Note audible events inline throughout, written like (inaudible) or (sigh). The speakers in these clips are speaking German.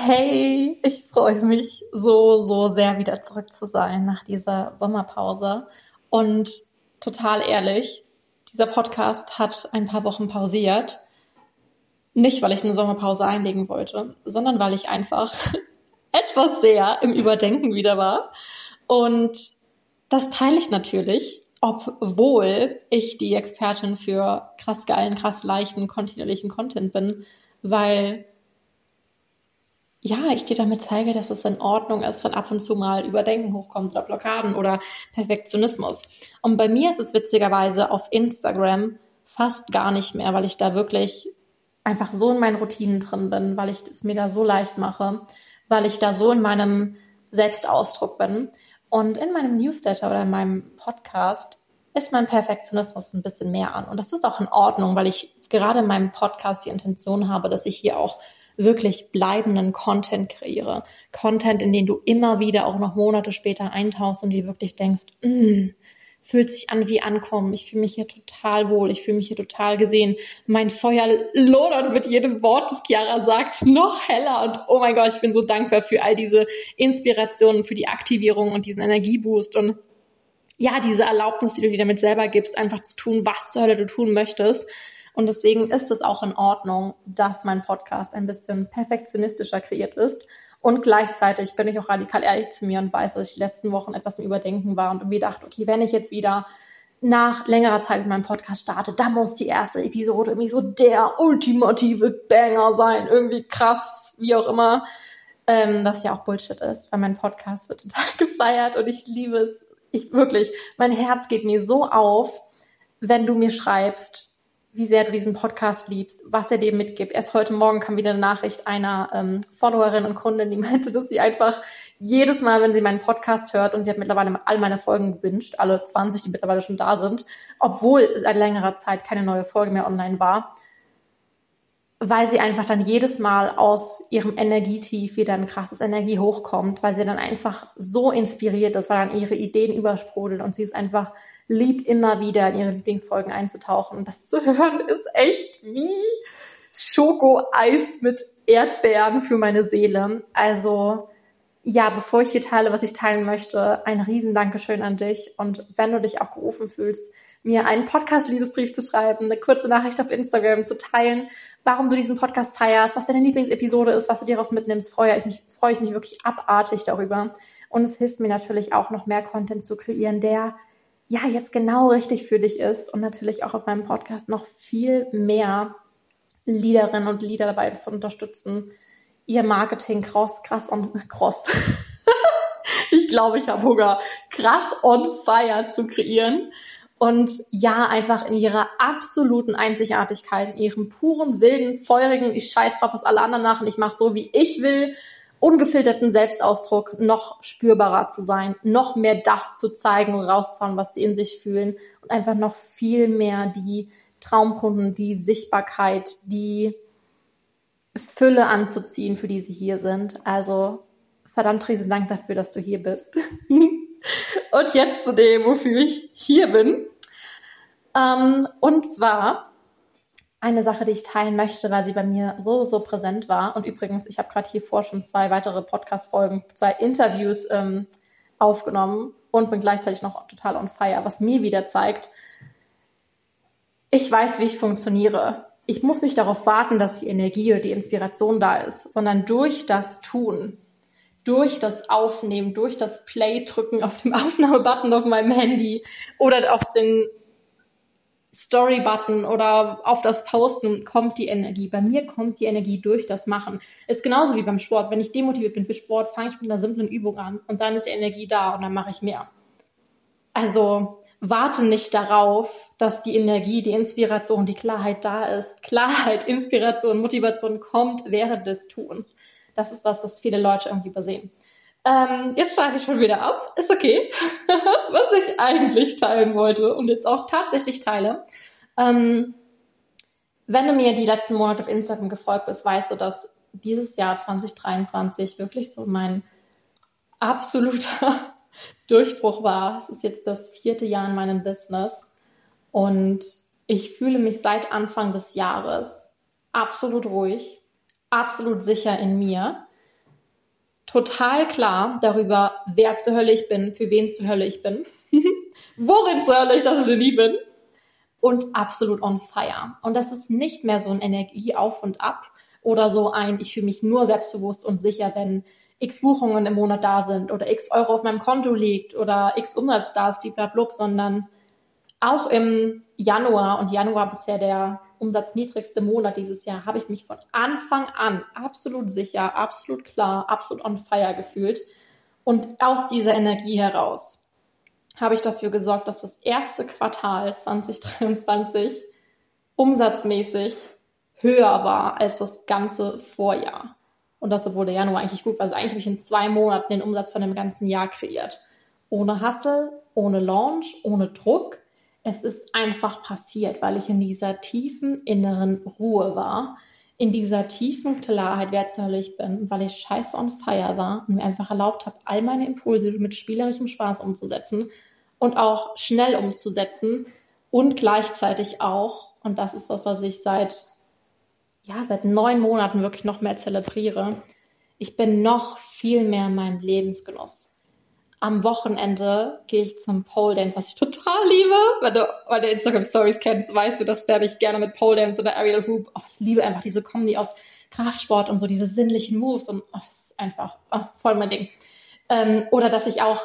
Hey, ich freue mich so, so sehr wieder zurück zu sein nach dieser Sommerpause. Und total ehrlich, dieser Podcast hat ein paar Wochen pausiert. Nicht, weil ich eine Sommerpause einlegen wollte, sondern weil ich einfach (laughs) etwas sehr im Überdenken wieder war. Und das teile ich natürlich, obwohl ich die Expertin für krass geilen, krass leichten, kontinuierlichen Content bin, weil ja, ich dir damit zeige, dass es in Ordnung ist, wenn ab und zu mal Überdenken hochkommt oder Blockaden oder Perfektionismus. Und bei mir ist es witzigerweise auf Instagram fast gar nicht mehr, weil ich da wirklich einfach so in meinen Routinen drin bin, weil ich es mir da so leicht mache, weil ich da so in meinem Selbstausdruck bin. Und in meinem Newsletter oder in meinem Podcast ist mein Perfektionismus ein bisschen mehr an. Und das ist auch in Ordnung, weil ich gerade in meinem Podcast die Intention habe, dass ich hier auch wirklich bleibenden Content kreiere. Content, in den du immer wieder auch noch Monate später eintauchst und dir wirklich denkst, mm, fühlt sich an wie Ankommen. Ich fühle mich hier total wohl. Ich fühle mich hier total gesehen. Mein Feuer lodert mit jedem Wort, das Chiara sagt, noch heller. Und oh mein Gott, ich bin so dankbar für all diese Inspirationen, für die Aktivierung und diesen Energieboost und ja, diese Erlaubnis, die du dir damit selber gibst, einfach zu tun, was zur Hölle du tun möchtest. Und deswegen ist es auch in Ordnung, dass mein Podcast ein bisschen perfektionistischer kreiert ist. Und gleichzeitig bin ich auch radikal ehrlich zu mir und weiß, dass ich die letzten Wochen etwas im Überdenken war und irgendwie dachte, okay, wenn ich jetzt wieder nach längerer Zeit mit meinem Podcast starte, da muss die erste Episode irgendwie so der ultimative Banger sein, irgendwie krass, wie auch immer. Ähm, das ja auch Bullshit ist, weil mein Podcast wird total (laughs) gefeiert und ich liebe es. Ich wirklich, mein Herz geht mir so auf, wenn du mir schreibst, wie sehr du diesen Podcast liebst, was er dir mitgibt. Erst heute Morgen kam wieder eine Nachricht einer ähm, Followerin und Kundin, die (laughs) meinte, dass sie einfach jedes Mal, wenn sie meinen Podcast hört, und sie hat mittlerweile all meine Folgen gewünscht, alle 20, die mittlerweile schon da sind, obwohl seit längerer Zeit keine neue Folge mehr online war, weil sie einfach dann jedes Mal aus ihrem Energietief wieder ein krasses Energie hochkommt, weil sie dann einfach so inspiriert ist, weil dann ihre Ideen übersprudeln und sie ist einfach liebt immer wieder in ihre Lieblingsfolgen einzutauchen. Und das zu (laughs) hören ist echt wie Schokoeis mit Erdbeeren für meine Seele. Also ja, bevor ich hier teile, was ich teilen möchte, ein riesen Dankeschön an dich. Und wenn du dich auch gerufen fühlst, mir einen Podcast-Liebesbrief zu schreiben, eine kurze Nachricht auf Instagram zu teilen, warum du diesen Podcast feierst, was deine Lieblingsepisode ist, was du dir daraus mitnimmst, freue ich mich, freue ich mich wirklich abartig darüber. Und es hilft mir natürlich auch noch mehr Content zu kreieren, der ja jetzt genau richtig für dich ist und natürlich auch auf meinem Podcast noch viel mehr Leaderinnen und Leader dabei zu unterstützen, ihr Marketing krass, krass und (laughs) krass. ich glaube, ich habe Hunger, krass on fire zu kreieren. Und ja, einfach in ihrer absoluten Einzigartigkeit, in ihrem puren, wilden, feurigen, ich scheiß drauf, was alle anderen machen, ich mache so, wie ich will ungefilterten Selbstausdruck noch spürbarer zu sein, noch mehr das zu zeigen und rauszuhauen, was sie in sich fühlen und einfach noch viel mehr die Traumkunden, die Sichtbarkeit, die Fülle anzuziehen, für die sie hier sind. Also verdammt riesen Dank dafür, dass du hier bist. (laughs) und jetzt zu dem, wofür ich hier bin. Ähm, und zwar eine Sache, die ich teilen möchte, weil sie bei mir so, so präsent war. Und übrigens, ich habe gerade hier vor schon zwei weitere Podcast-Folgen, zwei Interviews ähm, aufgenommen und bin gleichzeitig noch total on fire, was mir wieder zeigt, ich weiß, wie ich funktioniere. Ich muss nicht darauf warten, dass die Energie oder die Inspiration da ist, sondern durch das Tun, durch das Aufnehmen, durch das Play drücken auf dem (laughs) Aufnahmebutton auf meinem Handy oder auf den Story-Button oder auf das Posten kommt die Energie. Bei mir kommt die Energie durch das Machen. Ist genauso wie beim Sport. Wenn ich demotiviert bin für Sport, fange ich mit einer simplen Übung an und dann ist die Energie da und dann mache ich mehr. Also warte nicht darauf, dass die Energie, die Inspiration, die Klarheit da ist. Klarheit, Inspiration, Motivation kommt während des Tuns. Das ist das, was viele Leute irgendwie übersehen. Ähm, jetzt schreibe ich schon wieder ab. Ist okay. (laughs) Was ich eigentlich teilen wollte und jetzt auch tatsächlich teile. Ähm, wenn du mir die letzten Monate auf Instagram gefolgt bist, weißt du, dass dieses Jahr 2023 wirklich so mein absoluter (laughs) Durchbruch war. Es ist jetzt das vierte Jahr in meinem Business und ich fühle mich seit Anfang des Jahres absolut ruhig, absolut sicher in mir total klar darüber, wer zur Hölle ich bin, für wen zur Hölle ich bin, (laughs) worin zur Hölle ich das Genie bin und absolut on fire. Und das ist nicht mehr so ein Energie auf und ab oder so ein, ich fühle mich nur selbstbewusst und sicher, wenn x Buchungen im Monat da sind oder x Euro auf meinem Konto liegt oder x Umsatz da ist, blablabla, sondern auch im Januar und Januar bisher der umsatzniedrigste Monat dieses Jahr, habe ich mich von Anfang an absolut sicher, absolut klar, absolut on fire gefühlt. Und aus dieser Energie heraus habe ich dafür gesorgt, dass das erste Quartal 2023 umsatzmäßig höher war als das ganze Vorjahr. Und das, obwohl der Januar eigentlich gut war. Also eigentlich habe ich in zwei Monaten den Umsatz von dem ganzen Jahr kreiert. Ohne Hustle, ohne Launch, ohne Druck. Es ist einfach passiert, weil ich in dieser tiefen inneren Ruhe war, in dieser tiefen Klarheit, wer zur Hölle ich bin, weil ich scheiße on fire war und mir einfach erlaubt habe, all meine Impulse mit spielerischem Spaß umzusetzen und auch schnell umzusetzen und gleichzeitig auch, und das ist was, was ich seit ja, seit neun Monaten wirklich noch mehr zelebriere. Ich bin noch viel mehr in meinem Lebensgenuss. Am Wochenende gehe ich zum Pole Dance, was ich total liebe. Wenn du meine Instagram Stories kennst, weißt du, das werde ich gerne mit Pole Dance oder Aerial Hoop. Oh, ich liebe einfach diese Kombi aus Kraftsport und so diese sinnlichen Moves und oh, das ist einfach oh, voll mein Ding. Ähm, oder dass ich auch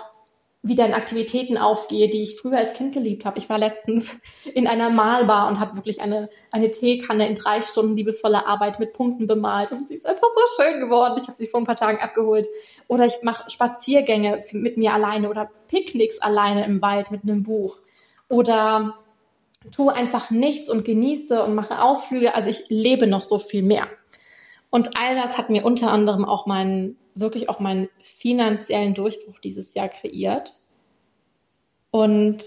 wieder in Aktivitäten aufgehe, die ich früher als Kind geliebt habe. Ich war letztens (laughs) in einer Malbar und habe wirklich eine, eine Teekanne in drei Stunden liebevoller Arbeit mit Punkten bemalt und sie ist einfach so schön geworden. Ich habe sie vor ein paar Tagen abgeholt. Oder ich mache Spaziergänge mit mir alleine oder Picknicks alleine im Wald mit einem Buch. Oder tue einfach nichts und genieße und mache Ausflüge. Also ich lebe noch so viel mehr. Und all das hat mir unter anderem auch meinen, wirklich auch meinen finanziellen Durchbruch dieses Jahr kreiert. Und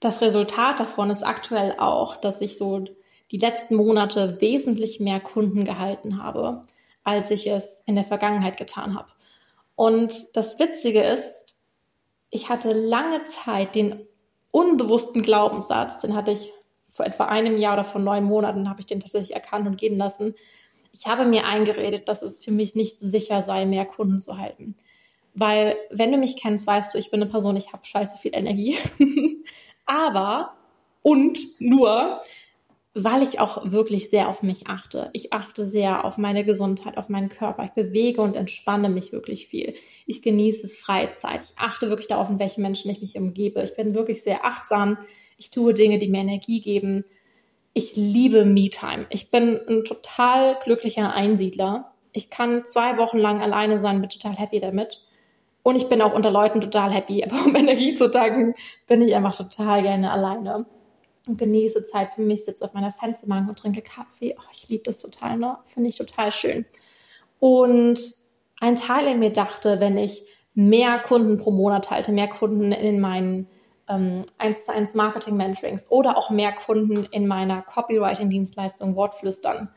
das Resultat davon ist aktuell auch, dass ich so die letzten Monate wesentlich mehr Kunden gehalten habe, als ich es in der Vergangenheit getan habe. Und das Witzige ist, ich hatte lange Zeit den unbewussten Glaubenssatz, den hatte ich vor etwa einem Jahr oder vor neun Monaten habe ich den tatsächlich erkannt und gehen lassen. Ich habe mir eingeredet, dass es für mich nicht sicher sei, mehr Kunden zu halten. Weil, wenn du mich kennst, weißt du, ich bin eine Person, ich habe scheiße viel Energie. (laughs) Aber und nur, weil ich auch wirklich sehr auf mich achte. Ich achte sehr auf meine Gesundheit, auf meinen Körper. Ich bewege und entspanne mich wirklich viel. Ich genieße Freizeit. Ich achte wirklich darauf, in welchen Menschen ich mich umgebe. Ich bin wirklich sehr achtsam ich tue Dinge, die mir Energie geben. Ich liebe Me-Time. Ich bin ein total glücklicher Einsiedler. Ich kann zwei Wochen lang alleine sein, bin total happy damit. Und ich bin auch unter Leuten total happy. Aber um (laughs) Energie zu tanken, bin ich einfach total gerne alleine. Und genieße Zeit für mich, sitze auf meiner Fensterbank und trinke Kaffee. Oh, ich liebe das total, ne? Finde ich total schön. Und ein Teil in mir dachte, wenn ich mehr Kunden pro Monat halte, mehr Kunden in meinen ähm, 1 zu 1 Marketing Mentorings oder auch mehr Kunden in meiner Copywriting-Dienstleistung Wortflüstern,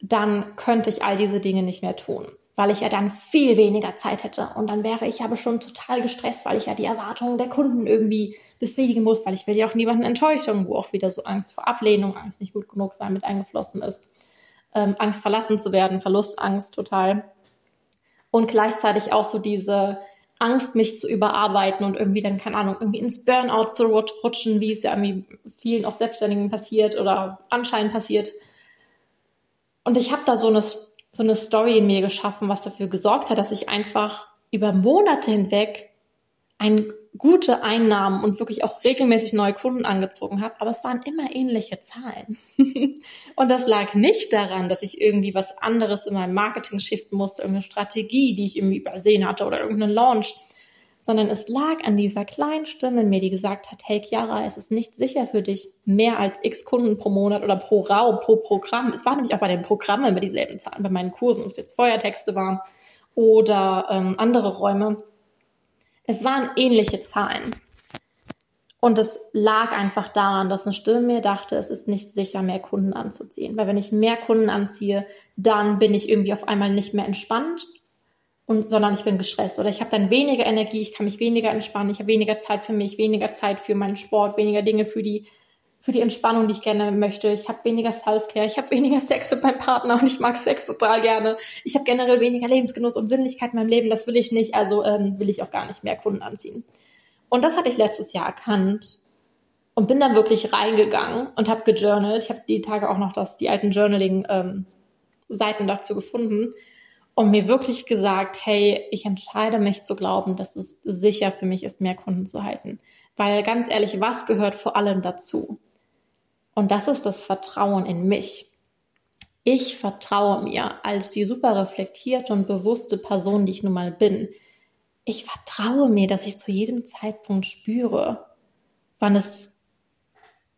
dann könnte ich all diese Dinge nicht mehr tun, weil ich ja dann viel weniger Zeit hätte. Und dann wäre ich aber schon total gestresst, weil ich ja die Erwartungen der Kunden irgendwie befriedigen muss, weil ich will ja auch niemanden enttäuschen, wo auch wieder so Angst vor Ablehnung, Angst nicht gut genug sein mit eingeflossen ist. Ähm, Angst verlassen zu werden, Verlustangst total. Und gleichzeitig auch so diese Angst, mich zu überarbeiten und irgendwie dann, keine Ahnung, irgendwie ins Burnout zu rutschen, wie es ja irgendwie vielen auch Selbstständigen passiert oder anscheinend passiert. Und ich habe da so eine, so eine Story in mir geschaffen, was dafür gesorgt hat, dass ich einfach über Monate hinweg ein gute Einnahmen und wirklich auch regelmäßig neue Kunden angezogen habe, aber es waren immer ähnliche Zahlen. (laughs) und das lag nicht daran, dass ich irgendwie was anderes in meinem Marketing shiften musste, irgendeine Strategie, die ich irgendwie übersehen hatte oder irgendeinen Launch, sondern es lag an dieser kleinen Stimme in mir, die gesagt hat, hey Chiara, es ist nicht sicher für dich, mehr als x Kunden pro Monat oder pro Raum, pro Programm. Es waren nämlich auch bei den Programmen immer dieselben Zahlen, bei meinen Kursen, ob es jetzt Feuertexte waren oder ähm, andere Räume es waren ähnliche Zahlen. Und es lag einfach daran, dass eine Stimme mir dachte, es ist nicht sicher, mehr Kunden anzuziehen. Weil wenn ich mehr Kunden anziehe, dann bin ich irgendwie auf einmal nicht mehr entspannt, und, sondern ich bin gestresst. Oder ich habe dann weniger Energie, ich kann mich weniger entspannen, ich habe weniger Zeit für mich, weniger Zeit für meinen Sport, weniger Dinge für die für die Entspannung, die ich gerne möchte. Ich habe weniger Self-Care, ich habe weniger Sex mit meinem Partner und ich mag Sex total gerne. Ich habe generell weniger Lebensgenuss und Sinnlichkeit in meinem Leben. Das will ich nicht, also ähm, will ich auch gar nicht mehr Kunden anziehen. Und das hatte ich letztes Jahr erkannt und bin dann wirklich reingegangen und habe gejournalt. Ich habe die Tage auch noch das, die alten Journaling-Seiten ähm, dazu gefunden und mir wirklich gesagt, hey, ich entscheide mich zu glauben, dass es sicher für mich ist, mehr Kunden zu halten. Weil ganz ehrlich, was gehört vor allem dazu? Und das ist das Vertrauen in mich. Ich vertraue mir als die super reflektierte und bewusste Person, die ich nun mal bin. Ich vertraue mir, dass ich zu jedem Zeitpunkt spüre, wann es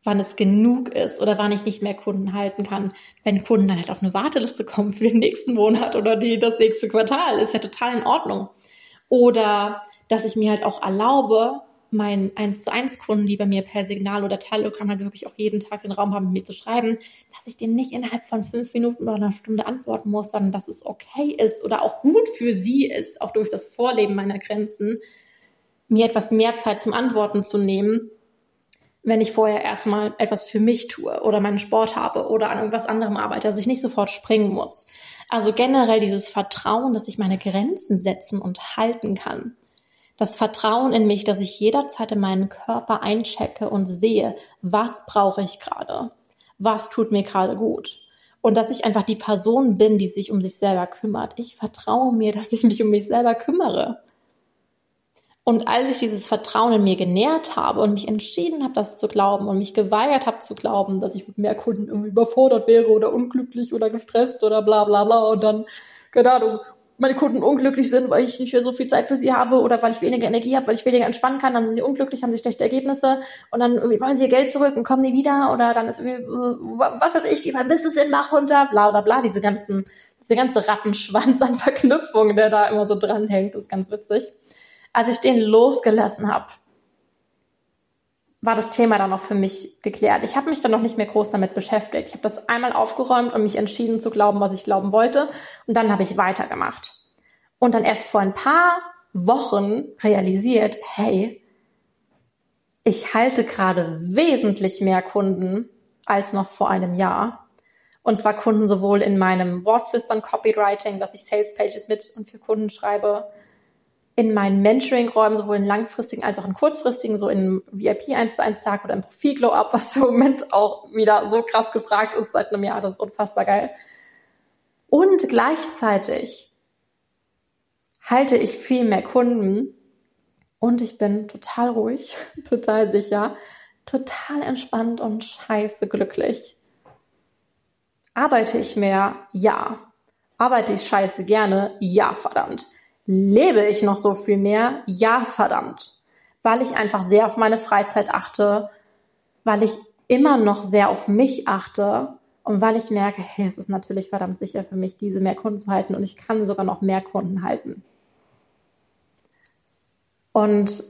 wann es genug ist oder wann ich nicht mehr Kunden halten kann. Wenn Kunden dann halt auf eine Warteliste kommen für den nächsten Monat oder die, das nächste Quartal, ist ja total in Ordnung. Oder dass ich mir halt auch erlaube, meinen 1 zu 1 Kunden, die bei mir per Signal oder Telegram halt wirklich auch jeden Tag den Raum haben, mir zu schreiben, dass ich denen nicht innerhalb von fünf Minuten oder einer Stunde antworten muss, sondern dass es okay ist oder auch gut für sie ist, auch durch das Vorleben meiner Grenzen, mir etwas mehr Zeit zum Antworten zu nehmen, wenn ich vorher erstmal etwas für mich tue oder meinen Sport habe oder an irgendwas anderem arbeite, dass ich nicht sofort springen muss. Also generell dieses Vertrauen, dass ich meine Grenzen setzen und halten kann das Vertrauen in mich, dass ich jederzeit in meinen Körper einchecke und sehe, was brauche ich gerade, was tut mir gerade gut. Und dass ich einfach die Person bin, die sich um sich selber kümmert. Ich vertraue mir, (laughs) dass ich mich um mich selber kümmere. Und als ich dieses Vertrauen in mir genährt habe und mich entschieden habe, das zu glauben und mich geweigert habe zu glauben, dass ich mit mehr Kunden irgendwie überfordert wäre oder unglücklich oder gestresst oder bla bla bla und dann, keine Ahnung, meine Kunden unglücklich sind, weil ich nicht mehr so viel Zeit für sie habe oder weil ich weniger Energie habe, weil ich weniger entspannen kann, dann sind sie unglücklich, haben sie schlechte Ergebnisse und dann wollen sie ihr Geld zurück und kommen nie wieder oder dann ist irgendwie, was weiß ich, geht mein Business in Bach runter, bla bla bla, diese ganzen, diese ganze Rattenschwanz an Verknüpfungen, der da immer so dranhängt, ist ganz witzig. Als ich den losgelassen habe, war das Thema dann noch für mich geklärt. Ich habe mich dann noch nicht mehr groß damit beschäftigt. Ich habe das einmal aufgeräumt und mich entschieden zu glauben, was ich glauben wollte. Und dann habe ich weitergemacht. Und dann erst vor ein paar Wochen realisiert, hey, ich halte gerade wesentlich mehr Kunden als noch vor einem Jahr. Und zwar Kunden sowohl in meinem Wortflüstern Copywriting, dass ich Sales Pages mit und für Kunden schreibe, in meinen Mentoring-Räumen, sowohl in langfristigen als auch in kurzfristigen, so in VIP 1 zu 1 Tag oder im Profil Glow Up, was im Moment auch wieder so krass gefragt ist seit einem Jahr, das ist unfassbar geil. Und gleichzeitig halte ich viel mehr Kunden und ich bin total ruhig, (laughs) total sicher, total entspannt und scheiße glücklich. Arbeite ich mehr? Ja. Arbeite ich scheiße gerne? Ja, verdammt. Lebe ich noch so viel mehr? Ja, verdammt. Weil ich einfach sehr auf meine Freizeit achte, weil ich immer noch sehr auf mich achte und weil ich merke, hey, es ist natürlich verdammt sicher für mich, diese mehr Kunden zu halten und ich kann sogar noch mehr Kunden halten. Und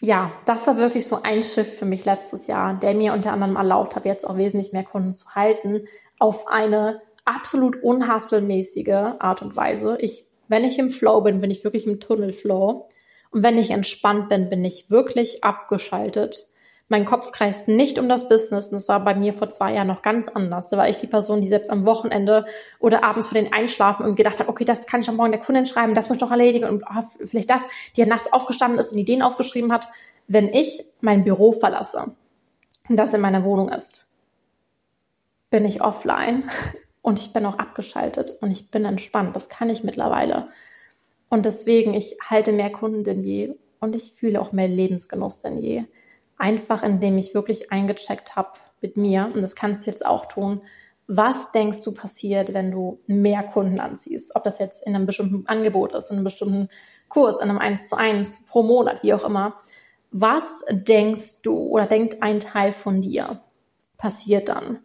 ja, das war wirklich so ein Schiff für mich letztes Jahr, der mir unter anderem erlaubt hat, jetzt auch wesentlich mehr Kunden zu halten, auf eine absolut unhasselmäßige Art und Weise. Ich wenn ich im Flow bin, bin ich wirklich im Tunnelflow. Und wenn ich entspannt bin, bin ich wirklich abgeschaltet. Mein Kopf kreist nicht um das Business. Und das war bei mir vor zwei Jahren noch ganz anders. Da war ich die Person, die selbst am Wochenende oder abends vor den Einschlafen und gedacht hat, okay, das kann ich am Morgen der Kundin schreiben, das muss ich doch erledigen und oh, vielleicht das, die ja nachts aufgestanden ist und Ideen aufgeschrieben hat. Wenn ich mein Büro verlasse und das in meiner Wohnung ist, bin ich offline und ich bin auch abgeschaltet und ich bin entspannt. Das kann ich mittlerweile. Und deswegen, ich halte mehr Kunden denn je und ich fühle auch mehr Lebensgenuss denn je. Einfach indem ich wirklich eingecheckt habe mit mir, und das kannst du jetzt auch tun, was denkst du passiert, wenn du mehr Kunden anziehst? Ob das jetzt in einem bestimmten Angebot ist, in einem bestimmten Kurs, in einem 1 zu 1 pro Monat, wie auch immer. Was denkst du oder denkt ein Teil von dir passiert dann?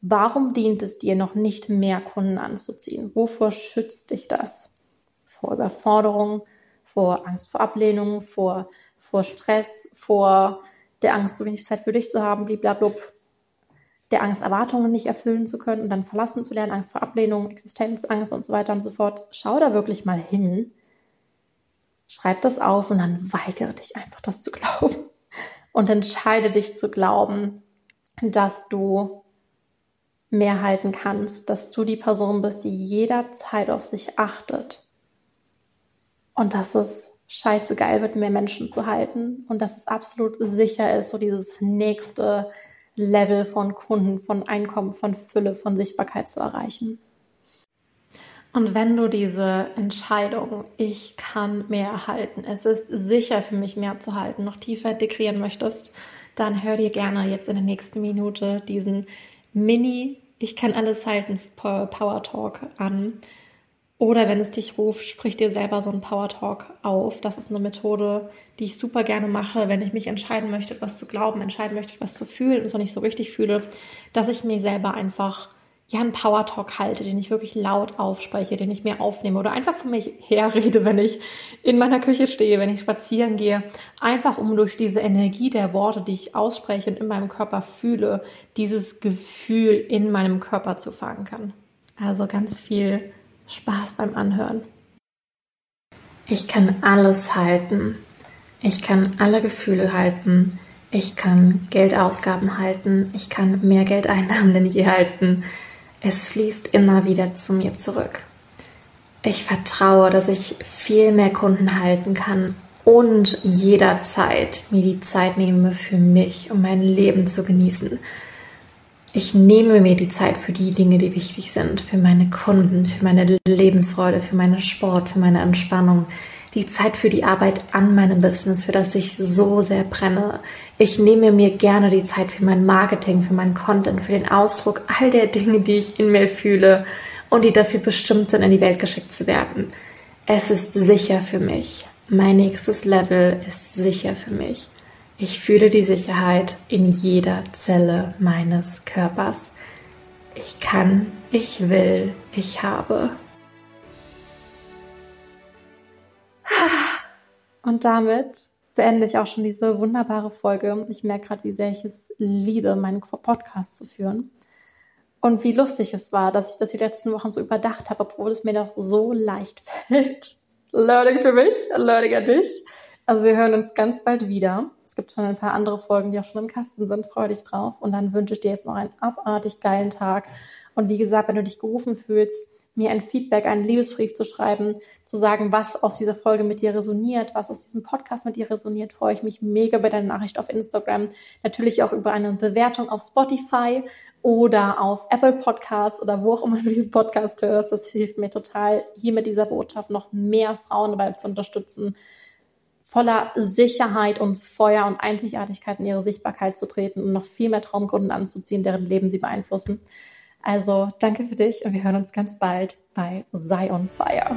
Warum dient es dir noch nicht mehr Kunden anzuziehen? Wovor schützt dich das? Vor Überforderung, vor Angst vor Ablehnung, vor, vor Stress, vor der Angst, so wenig Zeit für dich zu haben, blablabla, der Angst, Erwartungen nicht erfüllen zu können und dann verlassen zu lernen, Angst vor Ablehnung, Existenzangst und so weiter und so fort. Schau da wirklich mal hin. Schreib das auf und dann weigere dich einfach, das zu glauben. und entscheide dich zu glauben, dass du mehr halten kannst, dass du die Person bist, die jederzeit auf sich achtet und dass es scheiße geil wird, mehr Menschen zu halten und dass es absolut sicher ist, so dieses nächste Level von Kunden, von Einkommen, von Fülle, von Sichtbarkeit zu erreichen. Und wenn du diese Entscheidung, ich kann mehr halten, es ist sicher für mich mehr zu halten, noch tiefer integrieren möchtest, dann hör dir gerne jetzt in der nächsten Minute diesen Mini Ich kann alles halten Power Talk an. Oder wenn es dich ruft, sprich dir selber so einen Power Talk auf. Das ist eine Methode, die ich super gerne mache, wenn ich mich entscheiden möchte, etwas zu glauben, entscheiden möchte, etwas zu fühlen und es noch nicht so richtig fühle, dass ich mir selber einfach ja einen Power Talk halte, den ich wirklich laut aufspreche, den ich mir aufnehme oder einfach von mir herrede, wenn ich in meiner Küche stehe, wenn ich spazieren gehe, einfach um durch diese Energie der Worte, die ich ausspreche und in meinem Körper fühle, dieses Gefühl in meinem Körper zu verankern. Also ganz viel Spaß beim Anhören. Ich kann alles halten. Ich kann alle Gefühle halten. Ich kann Geldausgaben halten. Ich kann mehr Geldeinnahmen denn je halten. Es fließt immer wieder zu mir zurück. Ich vertraue, dass ich viel mehr Kunden halten kann und jederzeit mir die Zeit nehme für mich, um mein Leben zu genießen. Ich nehme mir die Zeit für die Dinge, die wichtig sind, für meine Kunden, für meine Lebensfreude, für meinen Sport, für meine Entspannung, die Zeit für die Arbeit an meinem Business, für das ich so sehr brenne. Ich nehme mir gerne die Zeit für mein Marketing, für meinen Content, für den Ausdruck all der Dinge, die ich in mir fühle und die dafür bestimmt sind, in die Welt geschickt zu werden. Es ist sicher für mich. Mein nächstes Level ist sicher für mich. Ich fühle die Sicherheit in jeder Zelle meines Körpers. Ich kann, ich will, ich habe. Und damit beende ich auch schon diese wunderbare Folge. Ich merke gerade, wie sehr ich es liebe, meinen Podcast zu führen. Und wie lustig es war, dass ich das die letzten Wochen so überdacht habe, obwohl es mir doch so leicht (laughs) fällt. Learning für mich, Learning an dich. Also wir hören uns ganz bald wieder. Es gibt schon ein paar andere Folgen, die auch schon im Kasten sind. Freu dich drauf. Und dann wünsche ich dir jetzt noch einen abartig geilen Tag. Und wie gesagt, wenn du dich gerufen fühlst, mir ein Feedback, einen Liebesbrief zu schreiben, zu sagen, was aus dieser Folge mit dir resoniert, was aus diesem Podcast mit dir resoniert, freue ich mich mega über deine Nachricht auf Instagram. Natürlich auch über eine Bewertung auf Spotify oder auf Apple Podcasts oder wo auch immer du diesen Podcast hörst. Das hilft mir total, hier mit dieser Botschaft noch mehr Frauen dabei zu unterstützen, voller Sicherheit und Feuer und Einzigartigkeit in ihre Sichtbarkeit zu treten und noch viel mehr Traumkunden anzuziehen, deren Leben sie beeinflussen. Also danke für dich und wir hören uns ganz bald bei Sei on Fire.